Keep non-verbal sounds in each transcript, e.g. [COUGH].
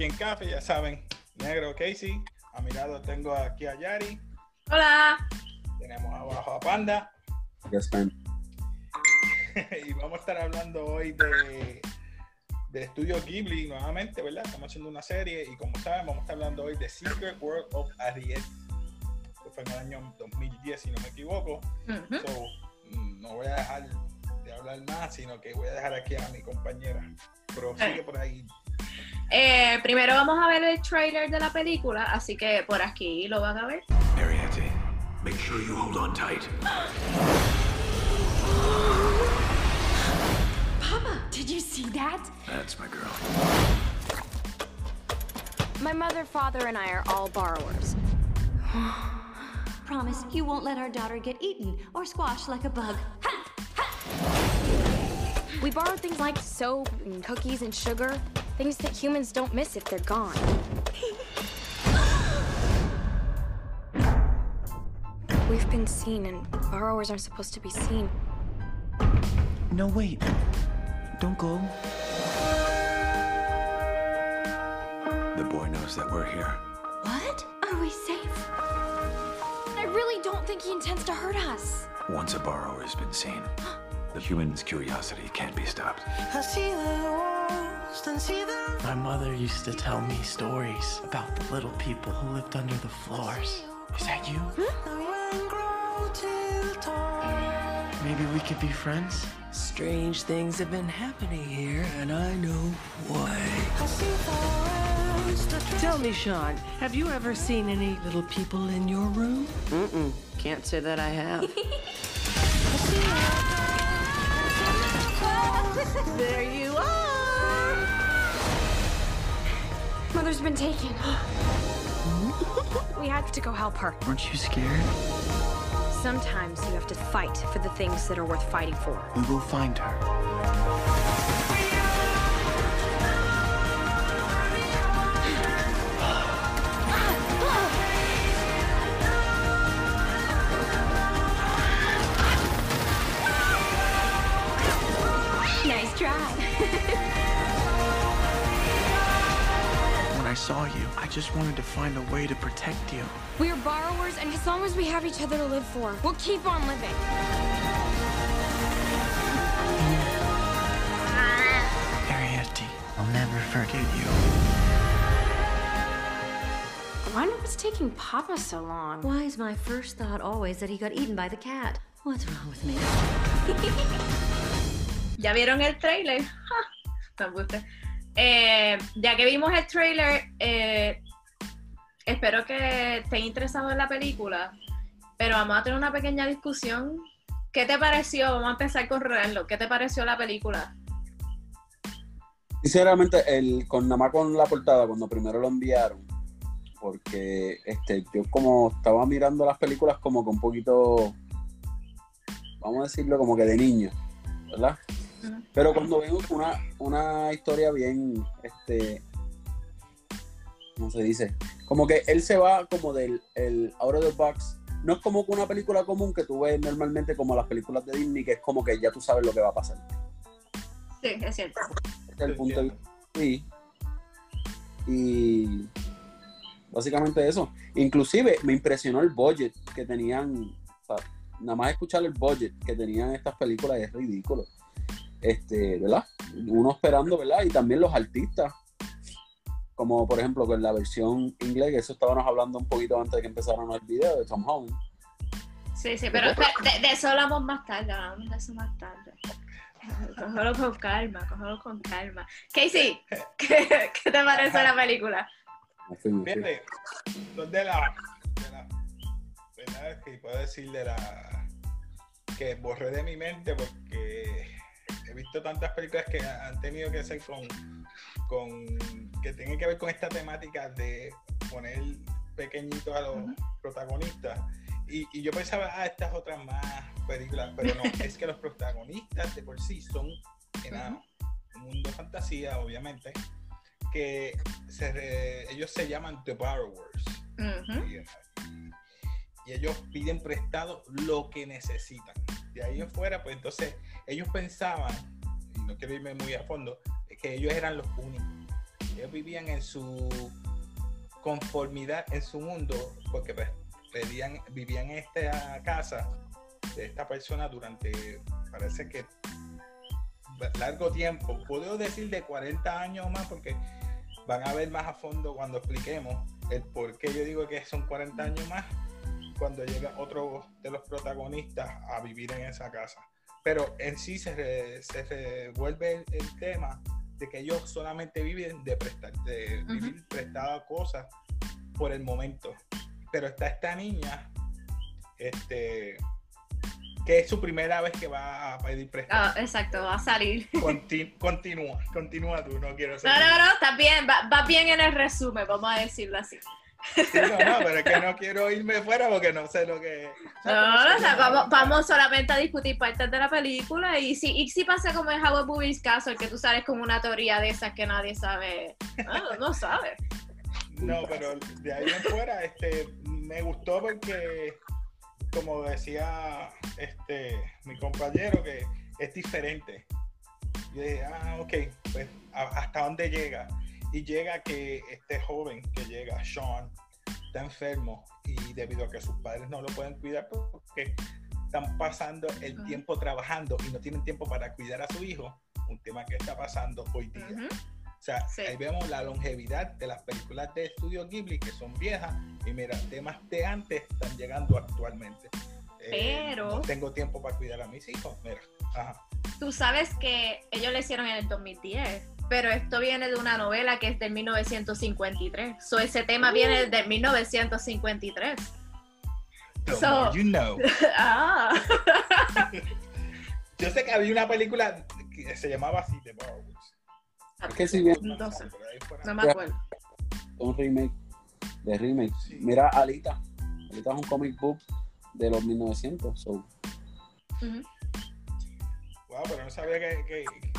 aquí en Café, ya saben, negro Casey. A mi lado tengo aquí a Yari. Hola. Tenemos abajo a Panda. Yes, man. [LAUGHS] y vamos a estar hablando hoy de del estudio Ghibli nuevamente, ¿verdad? Estamos haciendo una serie y como saben, vamos a estar hablando hoy de Secret World of Ariel. Que fue en el año 2010, si no me equivoco. Ujú. So, mm, no voy a dejar de hablar más, sino que voy a dejar aquí a mi compañera. Pero sigue por ahí. Eh, primero vamos a ver el trailer de la película, así que por aquí lo van a ver. Ariete, make sure you hold on tight. Papa, did you see that? That's my girl. My mother, father, and I are all borrowers. Promise you won't let our daughter get eaten or squashed like a bug. We borrow things like soap and cookies and sugar, things that humans don't miss if they're gone. We've been seen, and borrowers aren't supposed to be seen. No, wait. Don't go. The boy knows that we're here. What? Are we safe? I really don't think he intends to hurt us. Once a borrower has been seen, the human's curiosity can't be stopped. My mother used to tell me stories about the little people who lived under the floors. Is that you? Maybe we could be friends? Strange things have been happening here, and I know why. Tell me, Sean, have you ever seen any little people in your room? Mm-mm. Can't say that I have. [LAUGHS] there you are! Mother's been taken. [GASPS] we have to go help her. Aren't you scared? Sometimes you have to fight for the things that are worth fighting for. We will find her. Just wanted to find a way to protect you. We are borrowers, and as long as we have each other to live for, we'll keep on living. Ariete, I'll never forget you. I wonder what's taking Papa so long. Why is my first thought always that he got eaten by the cat? What's wrong with me? [LAUGHS] ¿Ya vieron el trailer? Ja, [LAUGHS] me gusta. Eh, ya que vimos el trailer, eh, espero que estén interesados en la película, pero vamos a tener una pequeña discusión. ¿Qué te pareció? Vamos a empezar con Rolando. ¿Qué te pareció la película? Sinceramente, el, con nada más con la portada, cuando primero lo enviaron, porque este, yo como estaba mirando las películas como que un poquito, vamos a decirlo, como que de niño, ¿verdad? Pero cuando veo una, una historia bien, este, ¿cómo se dice? Como que él se va como del el out of the box. No es como que una película común que tú ves normalmente como las películas de Disney, que es como que ya tú sabes lo que va a pasar. Sí, es cierto. Este es el punto de entiendo. vista. Sí. Y básicamente eso. Inclusive me impresionó el budget que tenían. o sea, nada más escuchar el budget que tenían estas películas es ridículo. Este, ¿verdad? Uno esperando, ¿verdad? Y también los artistas. Como por ejemplo con la versión inglés, que eso estábamos hablando un poquito antes de que empezaran el video de Tom Holland. Sí, sí, pero pero de, de eso hablamos más tarde, hablamos de eso más tarde. Cógelo con calma, cógelo con calma. Casey, ¿qué, qué te parece la película? Fíjate, de la, de la verdad que puedo decir de la que borré de mi mente porque he visto tantas películas que han tenido que ser con, con que tienen que ver con esta temática de poner pequeñitos a los protagonistas. Y, y yo pensaba ah estas otras más películas pero no [LAUGHS] es que los protagonistas de por sí son enanos un mundo fantasía obviamente que se re- ellos se llaman The Borrowers. Y, ellos piden prestado lo que necesitan. De ahí en fuera, pues entonces ellos pensaban, y no quiero irme muy a fondo, que ellos eran los únicos. ellos vivían en su conformidad, en su mundo, porque pues, pedían, vivían en esta casa de esta persona durante, parece que largo tiempo, puedo decir de 40 años más, porque van a ver más a fondo cuando expliquemos el por qué yo digo que son 40 años más cuando llega otro de los protagonistas a vivir en esa casa. Pero en sí se, re- se revuelve el, el tema de que ellos solamente viven de prestar, de vivir prestado a cosas por el momento. Pero está esta niña, este, que es su primera vez que va a pedir prestado. Ah, exacto, va a salir. Conti- continúa, continúa tú, no quiero No, seguir. no, no, está bien, va, va bien en el resumen, vamos a decirlo así. Sí, no, no, pero es que no quiero irme fuera porque no sé lo que. [LAUGHS] No, o sea, vamos, vamos solamente a discutir partes de la película y si, y si pasa como en Howard Movies Castle, que tú sales con una teoría de esas que nadie sabe, no, no sabe. No, pero de ahí en fuera, este, me gustó porque, como decía este mi compañero, que es diferente. Yo dije, ah, ok, pues hasta dónde llega. Y llega que este joven que llega, Sean, está enfermo y debido a que sus padres no lo pueden cuidar porque están pasando el tiempo trabajando y no tienen tiempo para cuidar a su hijo, un tema que está pasando hoy día. Ujú. O sea, Sí. ahí vemos la longevidad de las películas de estudio Ghibli que son viejas y mira, temas de antes están llegando actualmente. Eh, Pero- no tengo tiempo para cuidar a mis hijos, mira. Ajá. Tú sabes que ellos lo hicieron en el 2010, pero esto viene de una novela que es del 1953. So, ese tema viene del 1953. The So- more you know. [LAUGHS] ah, [LAUGHS] Yo sé que había una película que se llamaba así, The Borrowers. Es que si bien no sé, me acuerdo. un remake de remake. Sí. Mira Alita. Alita es un comic book de los 1900. So. Wow, pero no sabía que, que,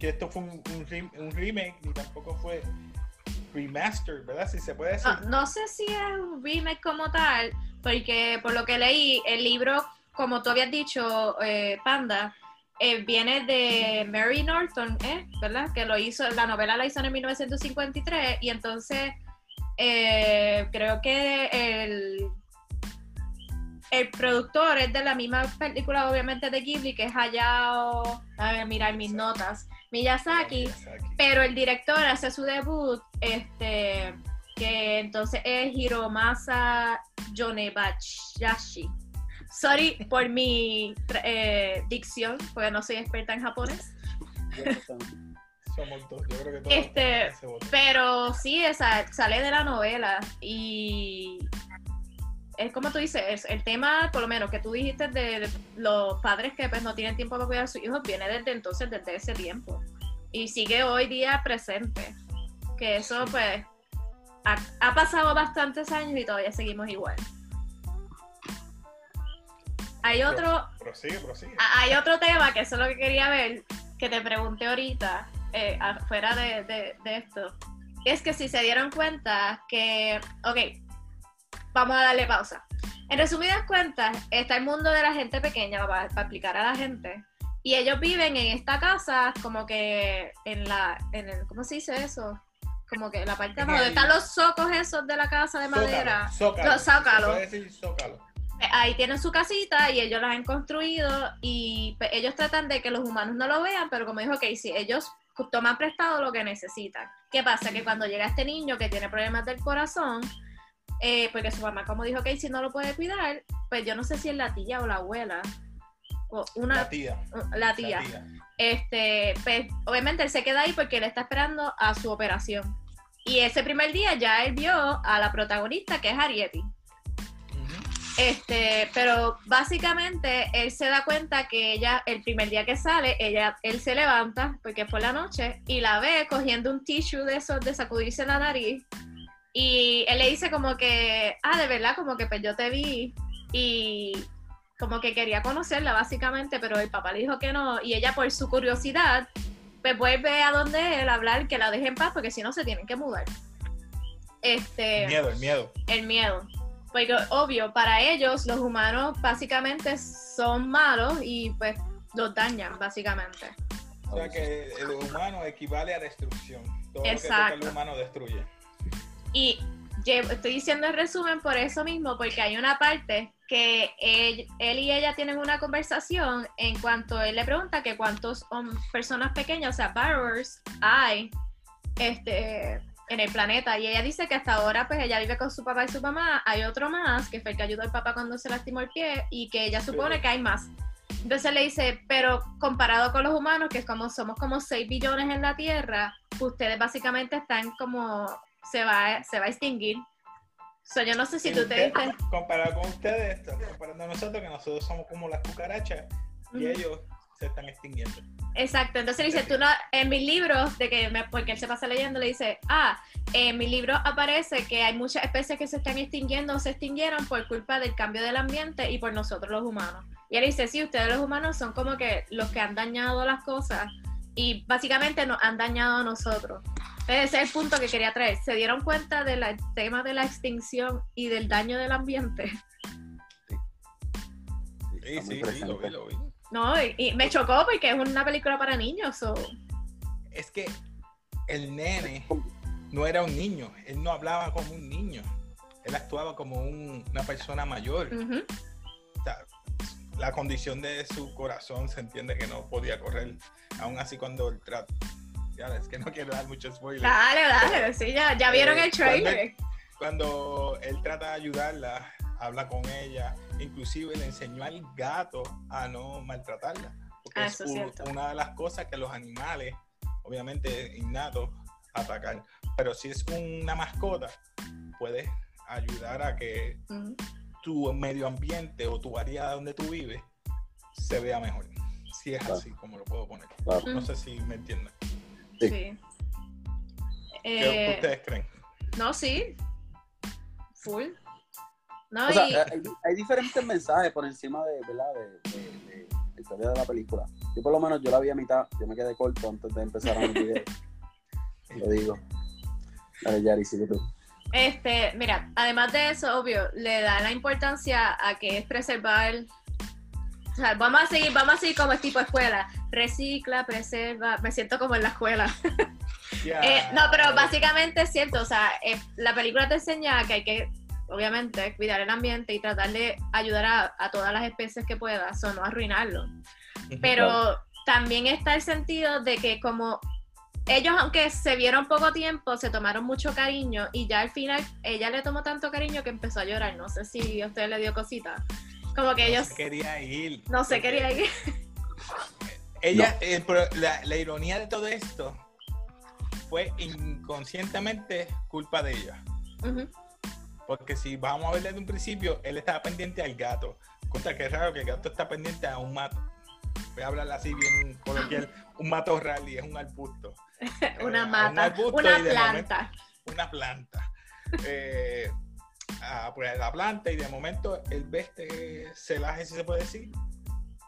que esto fue un, un rem- un remake ni tampoco fue remastered, ¿verdad? Si se puede decir. No, no sé si es un remake como tal, porque por lo que leí, el libro, como tú habías dicho, eh, Panda, eh, viene de Mary Norton, ¿eh? ¿verdad? Que lo hizo, la novela la hizo en 1953 y entonces eh, creo que el, el productor es de la misma película, obviamente, de Ghibli, que es Hayao, a ver, mirar mis notas, Miyazaki, Miyazaki. pero el director hace su debut, este, que entonces es Hiromasa Yonebayashi. Sorry por mi eh, dicción, porque no soy experta en japonés. Somos dos, yo creo que todos Este. Pero sí, esa, sale de la novela y es como tú dices, es- el tema, por lo menos que tú dijiste de, los padres que pues no tienen tiempo para cuidar a sus hijos, viene desde entonces, desde ese tiempo. Y sigue hoy día presente. Que eso pues ha, ha pasado bastantes años y todavía seguimos igual. Hay otro, Prosigue, prosigue. Ah, Hay otro tema que eso es lo que quería ver, que te pregunté ahorita, eh, afuera de, de- de esto. Es que si se dieron cuenta que, ok, vamos a darle pausa. En resumidas cuentas, está el mundo de la gente pequeña, para, para explicar a la gente. Y ellos viven en esta casa, como que en la, en el, ¿cómo se dice eso? Como que en la parte En donde el- están los socos esos de la casa de madera. Zócalo, Los zócalos. Zócalo. Eh, ahí tienen su casita y ellos las han construido y pues, ellos tratan de que los humanos no lo vean, pero como dijo Casey, ellos toman prestado lo que necesitan. ¿Qué pasa? Que cuando llega este niño que tiene problemas del corazón, eh, porque su mamá, como dijo Casey, no lo puede cuidar, pues yo no sé si es la tía o la abuela, o una, La tía. la tía. La tía. Este, pues, obviamente él se queda ahí porque él está esperando a su operación. Y ese primer día ya él vio a la protagonista, que es Arieti. Este, pero básicamente él se da cuenta que ella, el primer día que sale, ella, él se levanta, porque fue la noche, y la ve cogiendo un tissue de esos de sacudirse la nariz. Y él le dice como que, ah, de verdad, como que pues yo te vi. Y como que quería conocerla básicamente, pero el papá le dijo que no. Y ella por su curiosidad, pues vuelve a donde él a hablar que la deje en paz, porque si no se tienen que mudar. Este El miedo, el miedo. el miedo. Porque obvio, para ellos los humanos básicamente son malos y pues los dañan básicamente. O sea que el humano equivale a destrucción. Todo lo que Exacto. toca el humano destruye. Y estoy diciendo el resumen por eso mismo, porque hay una parte que él, él y ella tienen una conversación en cuanto él le pregunta que cuántos personas pequeñas, o sea, borrowers, hay este, en el planeta. Y ella dice que hasta ahora pues ella vive con su papá y su mamá. Hay otro más, que fue el que ayudó al papá cuando se lastimó el pie, y que ella supone que hay más. Entonces le dice, pero comparado con los humanos, que es como somos como 6 billones en la Tierra, ustedes básicamente están como, se va, se va a extinguir. So, yo no sé si tú te diste... Comparado con ustedes, comparando a nosotros, que nosotros somos como las cucarachas y Ujú. ellos se están extinguiendo. Exacto, entonces dice, tú no, en mis libros, de que me- porque él se pasa leyendo, le dice, ah, en mi libro aparece que hay muchas especies que se están extinguiendo o se extinguieron por culpa del cambio del ambiente y por nosotros los humanos. Y él dice, sí, ustedes los humanos son como que los que han dañado las cosas y básicamente nos han dañado a nosotros. Ese es el punto que quería traer. ¿Se dieron cuenta del tema de la extinción y del daño del ambiente? Sí, sí, sí, lo vi, lo vi. No, y, y me chocó porque es una película para niños. so- Es que el nene no era un niño, él no hablaba como un niño, él actuaba como un- una persona mayor. O sea, la condición de su corazón se entiende que no podía correr, aún así cuando el trato. Ya, es que no quiero dar mucho spoiler. Dale, dale, sí, ya, ya vieron Eh, el trailer. Cuando él trata de ayudarla, habla con ella, inclusive le enseñó al gato a no maltratarla. Porque Ah, es eso es cierto. una de las cosas que los animales, obviamente innatos, atacan. Pero si es una mascota, puedes ayudar a que. Tu medio ambiente o tu área donde tú vives se vea mejor. Si es Claro. así, como lo puedo poner. Claro. No sé si me entienden. Sí. Sí. ¿Qué Eh, ustedes creen? no, sí. Full. No, O sea, y- hay, hay diferentes mensajes por encima de, ¿verdad? De, de- de la historia de la película. Yo por lo menos yo la vi a mitad, yo me quedé corto antes de empezar a el video. [LAUGHS] Lo digo. Dale, Yari, sigue tú. Este, mira, además de eso, obvio, le da la importancia a que es preservar. O sea, vamos a seguir, vamos a seguir como es tipo escuela. Recicla, preserva. Me siento como en la escuela. [LAUGHS] Eh, no, pero básicamente es cierto. O sea, eh, la película te enseña que hay que, obviamente, cuidar el ambiente y tratar de ayudar a, a todas las especies que puedas, o no arruinarlo. Pero también está el sentido de que como ellos, aunque se vieron poco tiempo, se tomaron mucho cariño y ya al final ella le tomó tanto cariño que empezó a llorar. No sé si a usted le dio cosita. Como que No ellos se quería ir. no se quería ir. Ella, el pro- la, la ironía de todo esto fue inconscientemente culpa de ella. Porque si vamos a ver desde un principio, él estaba pendiente al gato. Contra que es raro que el gato está pendiente a un mato. Voy a hablar así bien coloquial. [LAUGHS] Un matorral y es un arbusto. [LAUGHS] Una Eh, un mata, una planta. Una planta. Eh, pues la planta y de momento él ve este celaje, si se puede decir,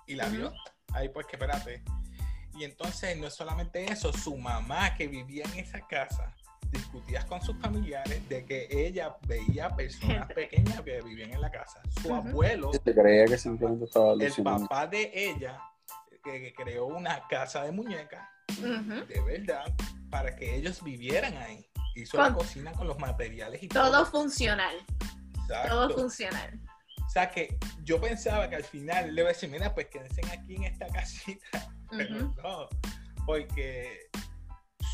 y la vio. Ahí pues que espérate. Y entonces no es solamente eso, su mamá que vivía en esa casa discutía con sus familiares de que ella veía personas pequeñas que vivían en la casa. Su Ujú. abuelo, Se creía que el papá de ella, que, que creó una casa de muñecas, De verdad, para que ellos vivieran ahí. Hizo Con- la cocina con los materiales y Todo todo. funcional. Exacto. Todo funcional. O sea que yo pensaba que al final le iba a decir, mira, pues quédense aquí en esta [LAUGHS] casita. Pero no, porque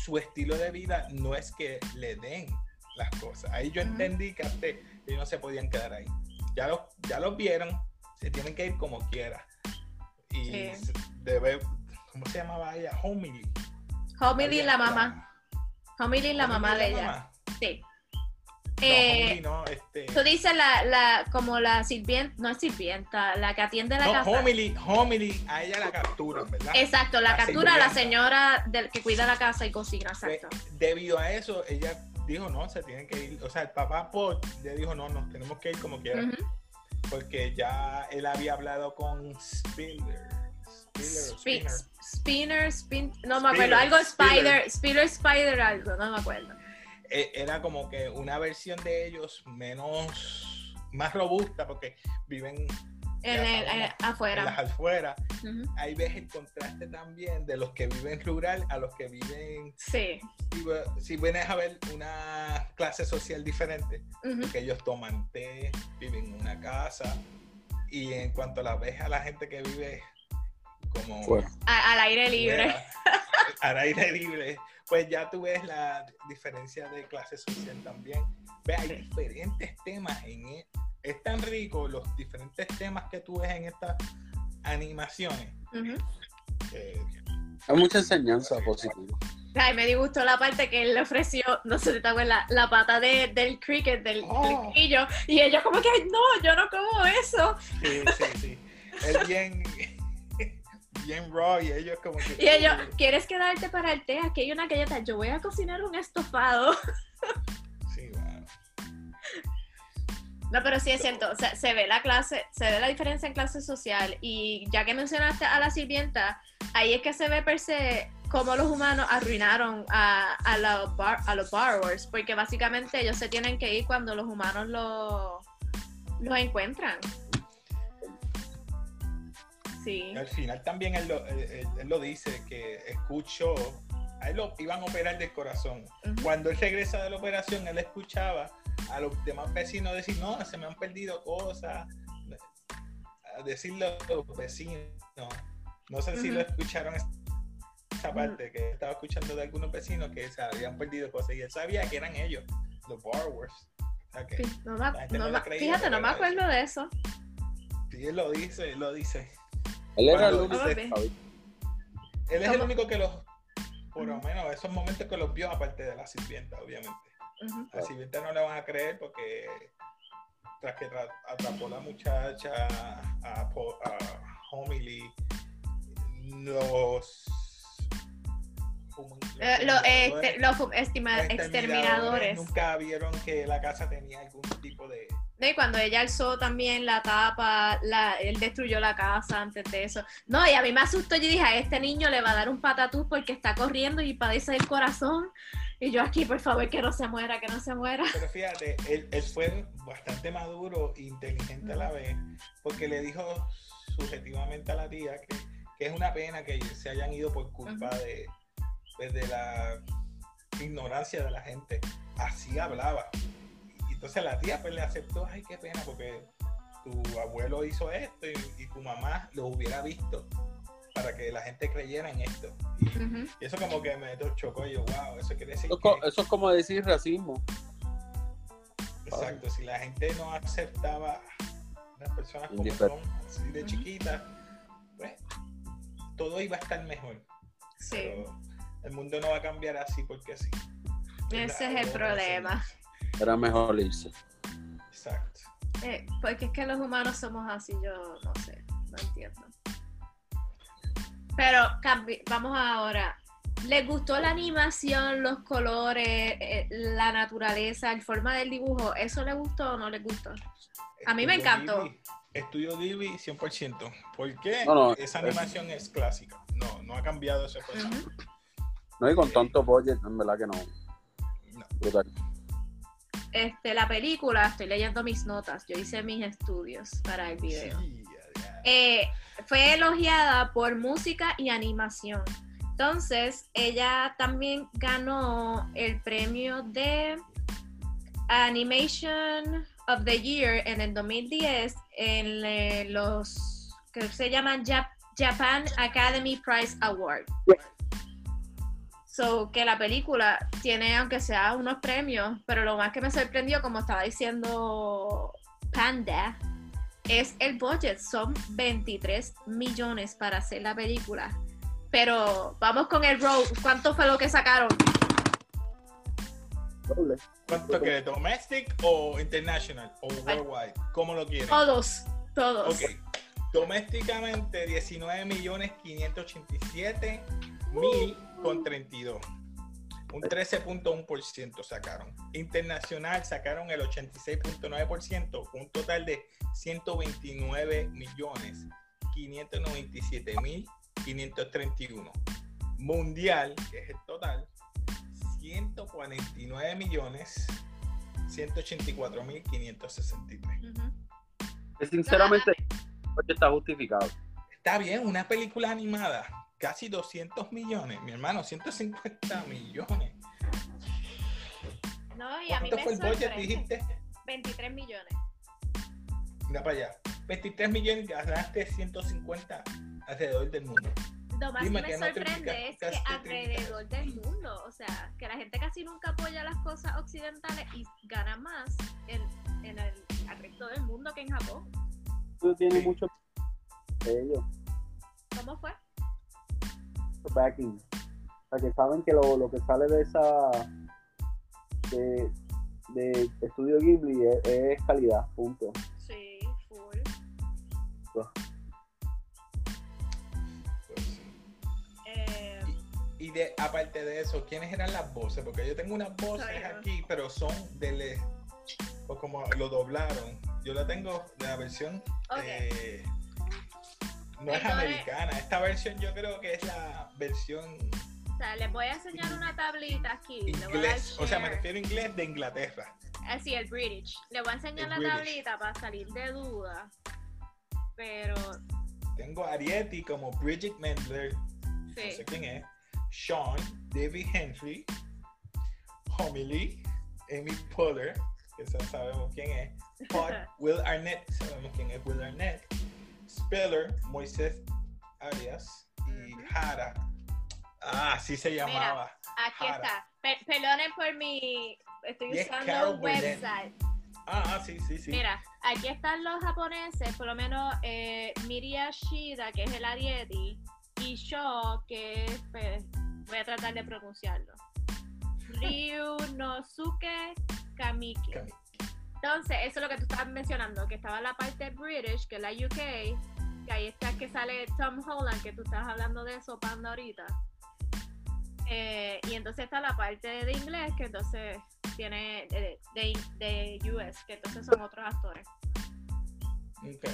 su estilo de vida no es que le den las cosas. Ahí yo entendí que antes ellos no se podían quedar ahí. Ya los, ya los vieron, se tienen que ir como quiera. Y Sí. debe, ¿cómo se llamaba ella? Homily. Homily la mamá. Homily la mamá de ella. mamá. Sí. No, Eh, Homily no, este. Tú dices la, la, como la sirvienta, no es sirvienta, la que atiende la No, casa. Homily, Homily, a ella la capturan, ¿verdad? Exacto, la La captura la sirvienta. señora del que cuida la casa y cocina, Pues, exacto. debido a eso, ella dijo, no, se tienen que ir. O sea, el papá Paul le dijo, no, nos tenemos que ir como quiera. Porque ya él había hablado con Spiller. Spi- Spinner. Spinner, spin, no me acuerdo, algo. Spider, Spiller, Spider, algo, no me acuerdo. Eh, Era como que una versión de ellos menos, más robusta, porque viven En el- sabemos, eh, afuera. en las afueras. Ujú. Ahí ves el contraste también de los que viven rural a los que viven. Sí. Si, si vienes a ver una clase social diferente, Ujú. que ellos toman té, viven en una casa. Y en cuanto la ves a la gente que vive como Fuera. A- al aire libre. fuera, al aire libre, pues ya tú ves la diferencia de clase social también. Ve, hay diferentes temas en e- es tan rico los diferentes temas que tú ves en estas animaciones. Hay mucha enseñanza positiva. Ay, me disgustó la parte que él le ofreció, no sé si te acuerdas, la, la pata de, del cricket, del, Oh. grillo, y ellos como que, "Ay, no, yo no como eso. sí, sí, sí. Es bien, bien raw y ellos como que... Y ellos, ¿quieres quedarte para el té? Aquí hay una galleta, yo voy a cocinar un estofado. [LAUGHS] Sí, bueno. No, pero sí es cierto, o sea, se ve la clase, se ve la diferencia en clase social y ya que mencionaste a la sirvienta, ahí es que se ve per se cómo los humanos arruinaron a, a, los bar- a los borrowers, porque básicamente ellos se tienen que ir cuando los humanos lo- los encuentran. Sí. Al final también él lo, él- él- él lo dice, que escuchó, a él lo iban a operar del corazón. Cuando él regresa de la operación, él escuchaba a los demás vecinos decir, no, se me han perdido cosas, a decirle a los vecinos. No sé si lo escucharon esa parte, que estaba escuchando de algunos vecinos que se habían perdido cosas y él sabía que eran ellos, los borrowers. O sea que, Sí, no no no fíjate, no me acuerdo de eso. sí, él lo dice, él lo dice. Él era el único. Él es el único que los, por lo menos esos momentos que los vio, aparte de la sirvienta, obviamente. La sirvienta no le van a creer porque tras que tra- atrapó la muchacha a, Homily, los, los Eh, este, exterminadores- los fu- estima- los exterminadores. nunca vieron que la casa tenía algún tipo de y cuando ella alzó también la tapa, la, él destruyó la casa antes de eso. No, y a mí me asustó, yo dije, a este niño le va a dar un patatús porque está corriendo y padece el corazón. Y yo aquí, por favor, que no se muera, que no se muera. Pero fíjate, él, él fue bastante maduro e inteligente a la vez, porque le dijo subjetivamente a la tía que, que es una pena que se hayan ido por culpa de, pues, de la ignorancia de la gente. Así hablaba. Entonces la tía pues le aceptó, ay, qué pena, porque tu abuelo hizo esto y, y tu mamá lo hubiera visto para que la gente creyera en esto. Y, eso como que me chocó y yo, wow, eso quiere decir Eso que... eso es como decir racismo. Exacto, si la gente no aceptaba a las personas como son, así de chiquitas, pues todo iba a estar mejor. Sí, Pero el mundo no va a cambiar así porque sí. ese es el problema. solución. Era mejor irse. Exacto. Eh, porque es que los humanos somos así, yo no sé, no entiendo. Pero cambi- vamos ahora. ¿Les gustó la animación, los colores, eh, la naturaleza, el forma del dibujo? ¿Eso les gustó o no les gustó? A mí me encantó. Ghibli- Estudio Ghibli 100%. ¿Por qué? No, no, Esa es- animación es clásica. No, no ha cambiado ese cosa. No, y con tanto budget, en verdad que no. No. Brutal. Este, la película, estoy leyendo mis notas, yo hice mis estudios para el video. Sí. Eh, fue elogiada por música y animación. Entonces, ella también ganó el premio de Animation of the Year en el 2010 en eh, los que se llaman Jap- Japan Academy Prize Award. So, que la película tiene, aunque sea unos premios, pero lo más que me sorprendió, como estaba diciendo Panda, es el budget. Son 23 millones para hacer la película. Pero vamos con el road. ¿Cuánto fue lo que sacaron? Doble. ¿Cuánto que domestic o international o worldwide? ¿Cómo lo quieren? Todos, todos. Ok. Domésticamente 19 millones 587 mil con 32. Un 13.1% sacaron. Internacional sacaron el 86.9%, un total de 129 millones 597 mil 531. Mundial, que es el total, 149 millones 184 mil 563. Ujú. Que Sinceramente, está justificado. Está bien, una película animada, casi 200 millones, mi hermano, 150 millones. No, y a mí ¿Cuánto me fue el budget, dijiste? 23 millones. Mira para allá. 23 millones y ganaste 150 alrededor del mundo. Lo más Dime que me que no te sorprende es que alrededor del mundo, o sea, que la gente casi nunca apoya las cosas occidentales y gana más en, en el resto del mundo que en Japón. Tú tienes Sí. mucho de ellos, ¿Cómo fue? Mucho backing. O sea, que saben que lo, lo que sale de esa de, de Estudio Ghibli es, es calidad, punto. Sí, full. Pues sí. Eh, Y de, aparte de eso, ¿quiénes eran las voces? Porque yo tengo unas voces aquí, pero son de le- pues como lo doblaron. Yo la tengo de la versión Ok. eh, no es americana. Esta versión yo creo que es la versión o sea, les voy a enseñar una tablita aquí. inglés. O sea, me refiero a inglés de Inglaterra. Así, el British. Le voy a enseñar El la British. tablita para salir de duda. Pero, Tengo a Arietti como Bridget Mendler, no sí. sé quién es, Sean, David Henry, Homily, Amy Poehler, que sabemos quién es, [LAUGHS] Pod, Will Arnett, sabemos quién es Will Arnett, Speller, Moisés Arias y Ujú. Hara. Ah, así se llamaba. Aquí Jara. está. Per- perdonen por mi. Estoy usando Carol el Burnett. website. Ah, ah, sí, sí, sí. Mira, aquí están los japoneses, por lo menos eh, Miria Shida, que es el Arieti, y Sho, que es. pues, voy a tratar de pronunciarlo. [LAUGHS] Ryunosuke Kamiki. Cami- Entonces, eso es lo que tú estabas mencionando, que estaba la parte British, que es la UK, que ahí está que sale Tom Holland, que tú estabas hablando de eso, Panda, ahorita. Eh, y entonces está la parte de inglés, que entonces tiene de, de, de US, que entonces son otros actores. Ok.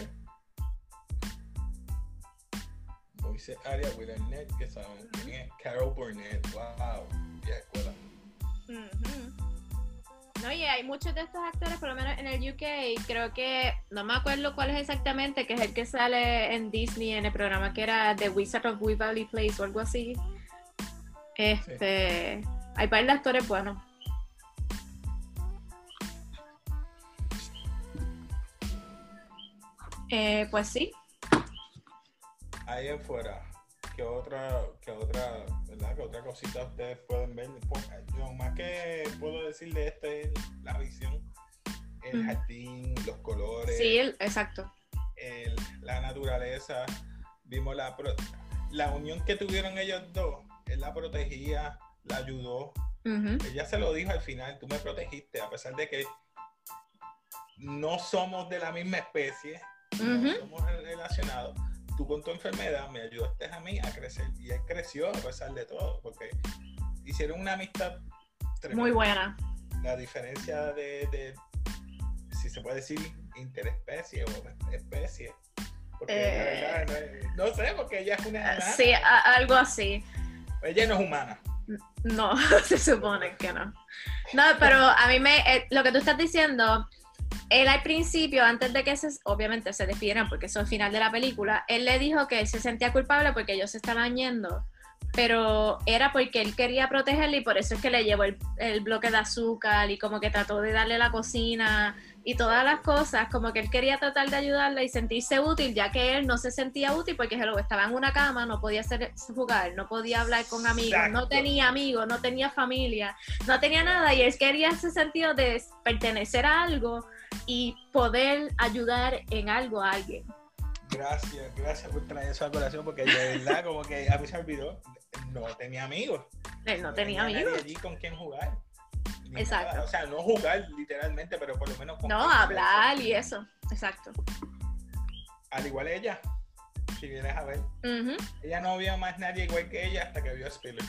Moisés Arias, Will Arnett, que sabemos quién es, Carol Burnett, wow, ya escuela. Ujú. No, y hay muchos de estos actores, por lo menos en el UK, creo que, no me acuerdo cuál es exactamente, que es el que sale en Disney en el programa que era The Wizard of Waverly Place o algo así. Este, hay par de actores buenos. Eh, pues sí, ahí afuera, ¿qué otra, qué otra, verdad? ¿Qué otra cosita ustedes pueden ver? Pues, Lo más que puedo decir de esto es la visión, el Ujú. jardín, los colores, sí, el- exacto. el- la naturaleza. Vimos la, pro- la unión que tuvieron ellos dos. Él la protegía, la ayudó. Ujú. Ella se lo dijo al final, tú me protegiste, a pesar de que no somos de la misma especie, no Ujú. somos relacionados. Tú con tu enfermedad me ayudaste a mí a crecer y él creció a pesar de todo, porque hicieron una amistad tremenda. Muy buena. La diferencia de, de, si se puede decir, interespecie o especie. Porque Eh. la verdad, no, sé, porque ella es una enana. Sí, a- algo así. Ella no es humana. No, [LAUGHS] se supone que no. No, pero a mí me, eh, lo que tú estás diciendo, él al principio, antes de que se, obviamente se despidieran, porque eso es el final de la película, él le dijo que él se sentía culpable porque ellos se estaban yendo, pero era porque él quería protegerle y por eso es que le llevó el, el bloque de azúcar y como que trató de darle la cocina y todas las cosas, como que él quería tratar de ayudarla y sentirse útil, ya que él no se sentía útil porque hello, estaba en una cama, no podía hacer, jugar, no podía hablar con amigos, no tenía amigos, no tenía familia, no tenía nada y él quería ese sentido de pertenecer a algo y poder ayudar en algo a alguien. Gracias, gracias por traer eso a colación, porque de verdad, como que a mí se olvidó, no tenía amigos. Él no tenía nadie amigos. allí con quien jugar. Exacto. O sea, no jugar literalmente, pero por lo menos No, hablar y eso, exacto. Al igual ella, si vienes a ver. Ella no vio más nadie igual que ella hasta que vio a Spielberg.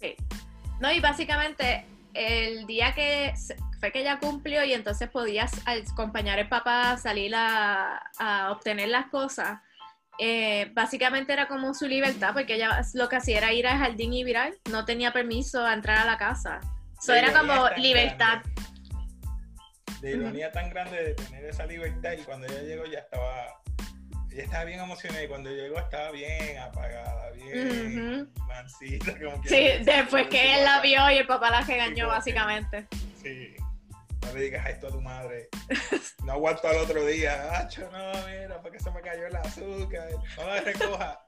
Sí. No, y básicamente el día que fue que ella cumplió y entonces podías acompañar al papá a salir a, a obtener las cosas, eh, básicamente era como su libertad, porque ella lo que hacía era ir al jardín y virar, no tenía permiso a entrar a la casa. Eso era ironía como libertad. grande. La ironía tan grande de tener esa libertad y cuando ella llegó ya estaba ella estaba bien emocionada y cuando llegó estaba bien apagada, bien mansita. Como que Sí, después que él la vio y el papá la regañó, básicamente. Sí. No le digas esto a tu madre. No aguanto al otro día. Acho, no, mira, porque se me cayó el azúcar. No la recoja.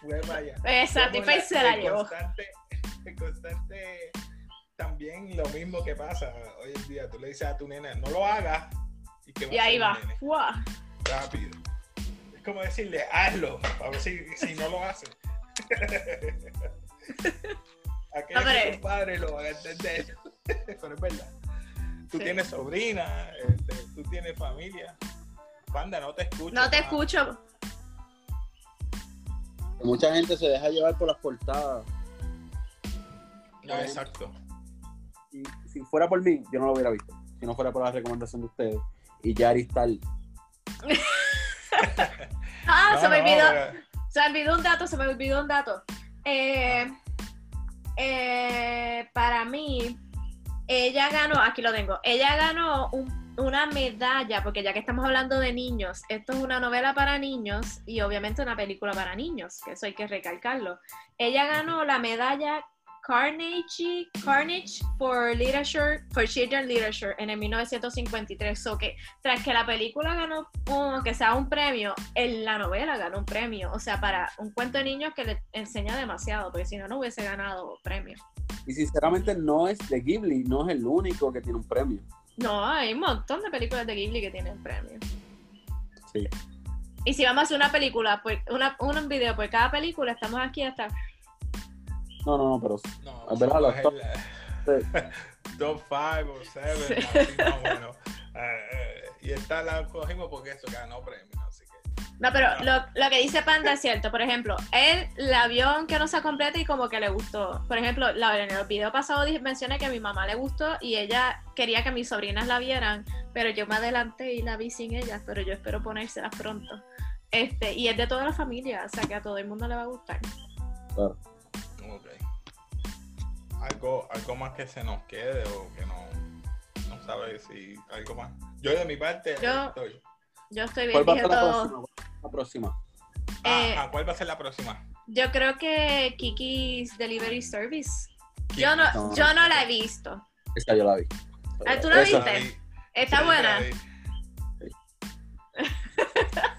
Fue allá. Exacto, y y se la el llevó. Constante, el constante, también lo mismo que pasa hoy en día. Tú le dices a tu nena, no lo hagas. Y, que Y ahí a va. Rápido. Es como decirle, hazlo. A ver si, si no lo hace. [LAUGHS] Aquel que tu padre lo van a entender. [LAUGHS] Pero es verdad. Tú tienes sobrina, este, tú tienes familia. Panda, no te escucho. No te escucho. Mucha gente se deja llevar por las portadas. No, exacto. Si fuera por mí, yo no lo hubiera visto. Si no fuera por la recomendación de ustedes. Y Yari tal. [LAUGHS] Ah, No, se me olvidó. Se me olvidó un dato, se me olvidó un dato. Eh, eh, para mí, ella ganó, aquí lo tengo, ella ganó un- una medalla, porque ya que estamos hablando de niños, esto es una novela para niños y obviamente una película para niños, que eso hay que recalcarlo. Ella ganó la medalla Carnegie, Carnage for Literature, for Children Literature en el 1953. So que tras que la película ganó, un- que sea un premio, en la novela ganó un premio. O sea, para un cuento de niños que le enseña demasiado, porque si no, no hubiese ganado premio. Y sinceramente no es de Ghibli, no es el único que tiene un premio. No, hay un montón de películas de Ghibli que tienen premio. Sí. Y si vamos a hacer una película, pues una, un video por cada película, estamos aquí hasta. No, no, no, pero No, Es verdad, los top- el, eh, top 5 o 7, Sí. así más o menos. Eh, eh, y esta la cogimos porque eso ganó premio, así que. No, pero lo, lo que dice Panda es cierto. Por ejemplo, él la vio aunque no se completa y como que le gustó. Por ejemplo, la, en el video pasado mencioné que a mi mamá le gustó y ella quería que mis sobrinas la vieran, pero yo me adelanté y la vi sin ellas, pero yo espero ponérselas pronto. Este, y es de toda la familia, o sea que a todo el mundo le va a gustar. claro. Algo, algo más que se nos quede o que no, no sabe si algo más. Yo de mi parte Yo- estoy. Yo estoy bien, ¿Cuál va a dije ser la todo. próxima? ¿Cuál es la próxima? Eh, Ajá, ¿cuál va a ser la próxima? Yo creo que Kiki's Delivery Service. Yo no, No. yo no la he visto. Esa yo la vi. Ah, ¿tú la Esa- viste? vi. Está Sí, buena. [LAUGHS]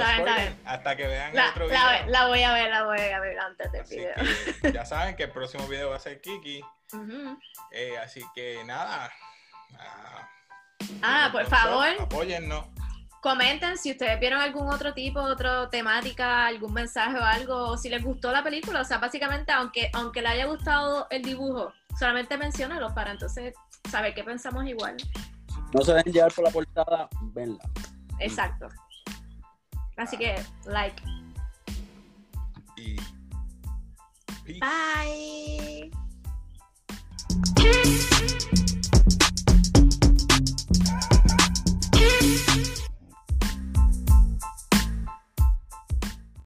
Está bien, está bien. Hasta que vean el otro la- video. la voy a ver, la voy a ver antes del Así video. que [LAUGHS] ya saben que el próximo video va a ser Kiki. Eh, así que nada. Ah, Ah, por favor, Apóyennos. comenten si ustedes vieron algún otro tipo, otra temática, algún mensaje o algo, o si les gustó la película. O sea, básicamente, aunque, aunque le haya gustado el dibujo, solamente menciónalo para entonces saber que pensamos igual. No se dejen llevar por la portada, venla. Exacto. Así que, like. Y. Peace. Bye.